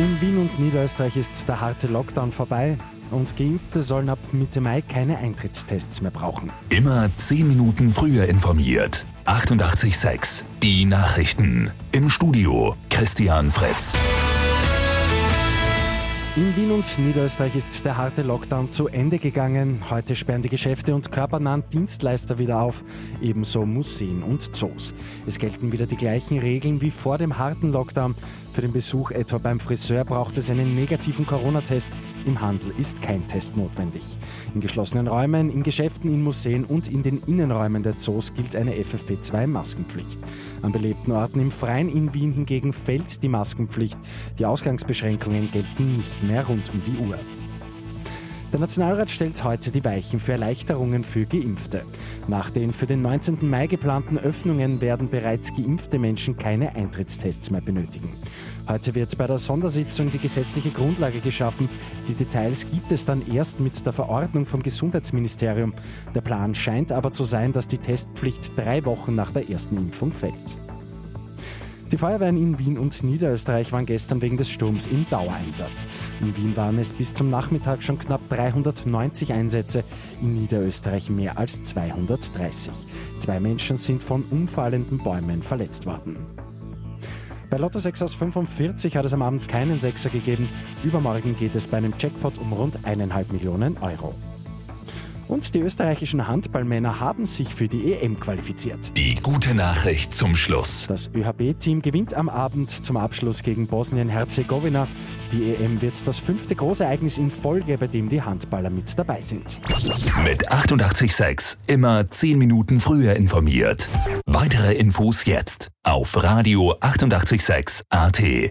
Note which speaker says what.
Speaker 1: In Wien und Niederösterreich ist der harte Lockdown vorbei und Geimpfte sollen ab Mitte Mai keine Eintrittstests mehr brauchen.
Speaker 2: Immer 10 Minuten früher informiert. 88.6 Die Nachrichten. Im Studio Christian Fritz.
Speaker 1: In Wien und Niederösterreich ist der harte Lockdown zu Ende gegangen. Heute sperren die Geschäfte und körpernahen Dienstleister wieder auf, ebenso Museen und Zoos. Es gelten wieder die gleichen Regeln wie vor dem harten Lockdown. Für den Besuch etwa beim Friseur braucht es einen negativen Corona-Test. Im Handel ist kein Test notwendig. In geschlossenen Räumen, in Geschäften, in Museen und in den Innenräumen der Zoos gilt eine FFP2-Maskenpflicht. An belebten Orten im Freien in Wien hingegen fällt die Maskenpflicht. Die Ausgangsbeschränkungen gelten nicht mehr rund um die Uhr. Der Nationalrat stellt heute die Weichen für Erleichterungen für Geimpfte. Nach den für den 19. Mai geplanten Öffnungen werden bereits geimpfte Menschen keine Eintrittstests mehr benötigen. Heute wird bei der Sondersitzung die gesetzliche Grundlage geschaffen. Die Details gibt es dann erst mit der Verordnung vom Gesundheitsministerium. Der Plan scheint aber zu sein, dass die Testpflicht drei Wochen nach der ersten Impfung fällt. Die Feuerwehren in Wien und Niederösterreich waren gestern wegen des Sturms im Dauereinsatz. In Wien waren es bis zum Nachmittag schon knapp 390 Einsätze, in Niederösterreich mehr als 230. Zwei Menschen sind von umfallenden Bäumen verletzt worden. Bei Lotto 6 aus 45 hat es am Abend keinen Sechser gegeben. Übermorgen geht es bei einem Jackpot um rund eineinhalb Millionen Euro. Und die österreichischen Handballmänner haben sich für die EM qualifiziert.
Speaker 2: Die gute Nachricht zum Schluss.
Speaker 1: Das ÖHB-Team gewinnt am Abend zum Abschluss gegen Bosnien-Herzegowina. Die EM wird das fünfte Großereignis in Folge, bei dem die Handballer mit dabei sind.
Speaker 2: Mit 886 immer 10 Minuten früher informiert. Weitere Infos jetzt auf Radio 886 AT.